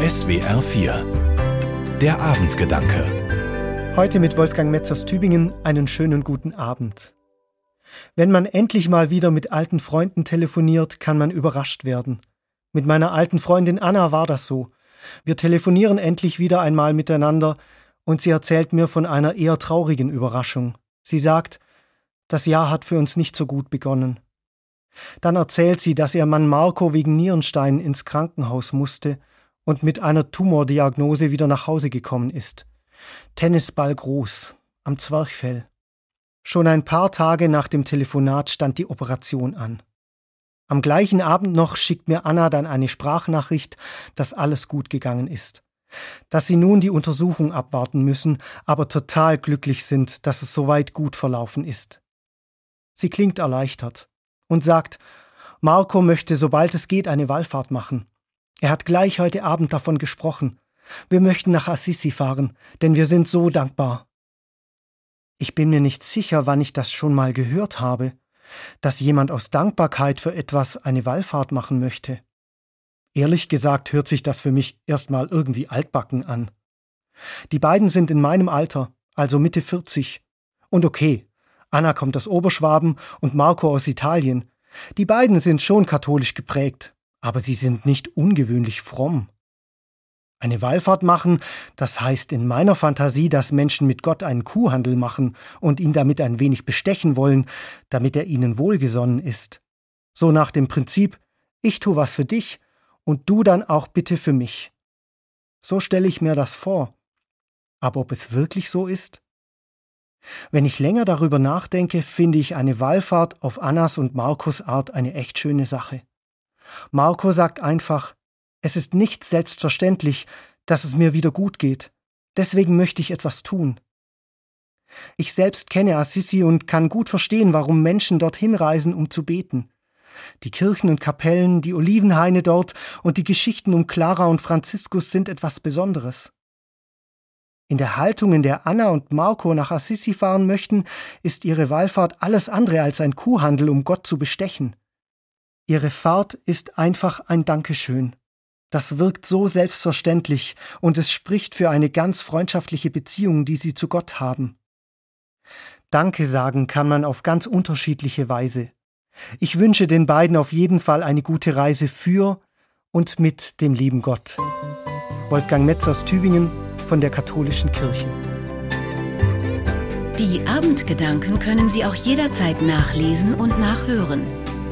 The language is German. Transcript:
SWR 4 Der Abendgedanke Heute mit Wolfgang Metz aus Tübingen einen schönen guten Abend. Wenn man endlich mal wieder mit alten Freunden telefoniert, kann man überrascht werden. Mit meiner alten Freundin Anna war das so. Wir telefonieren endlich wieder einmal miteinander und sie erzählt mir von einer eher traurigen Überraschung. Sie sagt, das Jahr hat für uns nicht so gut begonnen. Dann erzählt sie, dass ihr Mann Marco wegen Nierenstein ins Krankenhaus musste und mit einer Tumordiagnose wieder nach Hause gekommen ist. Tennisball groß, am Zwerchfell. Schon ein paar Tage nach dem Telefonat stand die Operation an. Am gleichen Abend noch schickt mir Anna dann eine Sprachnachricht, dass alles gut gegangen ist. Dass sie nun die Untersuchung abwarten müssen, aber total glücklich sind, dass es soweit gut verlaufen ist. Sie klingt erleichtert und sagt, Marco möchte, sobald es geht, eine Wallfahrt machen. Er hat gleich heute Abend davon gesprochen. Wir möchten nach Assisi fahren, denn wir sind so dankbar. Ich bin mir nicht sicher, wann ich das schon mal gehört habe, dass jemand aus Dankbarkeit für etwas eine Wallfahrt machen möchte. Ehrlich gesagt hört sich das für mich erstmal irgendwie altbacken an. Die beiden sind in meinem Alter, also Mitte 40. Und okay, Anna kommt aus Oberschwaben und Marco aus Italien. Die beiden sind schon katholisch geprägt, aber sie sind nicht ungewöhnlich fromm. Eine Wallfahrt machen, das heißt in meiner Fantasie, dass Menschen mit Gott einen Kuhhandel machen und ihn damit ein wenig bestechen wollen, damit er ihnen wohlgesonnen ist. So nach dem Prinzip, ich tu was für dich und du dann auch bitte für mich. So stelle ich mir das vor. Aber ob es wirklich so ist? Wenn ich länger darüber nachdenke, finde ich eine Wallfahrt auf Annas und Markus Art eine echt schöne Sache. Marco sagt einfach, es ist nicht selbstverständlich, dass es mir wieder gut geht. Deswegen möchte ich etwas tun. Ich selbst kenne Assisi und kann gut verstehen, warum Menschen dorthin reisen, um zu beten. Die Kirchen und Kapellen, die Olivenhaine dort und die Geschichten um Clara und Franziskus sind etwas Besonderes. In der Haltung, in der Anna und Marco nach Assisi fahren möchten, ist ihre Wallfahrt alles andere als ein Kuhhandel, um Gott zu bestechen. Ihre Fahrt ist einfach ein Dankeschön. Das wirkt so selbstverständlich und es spricht für eine ganz freundschaftliche Beziehung, die sie zu Gott haben. Danke sagen kann man auf ganz unterschiedliche Weise. Ich wünsche den beiden auf jeden Fall eine gute Reise für und mit dem lieben Gott. Wolfgang Metz aus Tübingen von der Katholischen Kirche. Die Abendgedanken können Sie auch jederzeit nachlesen und nachhören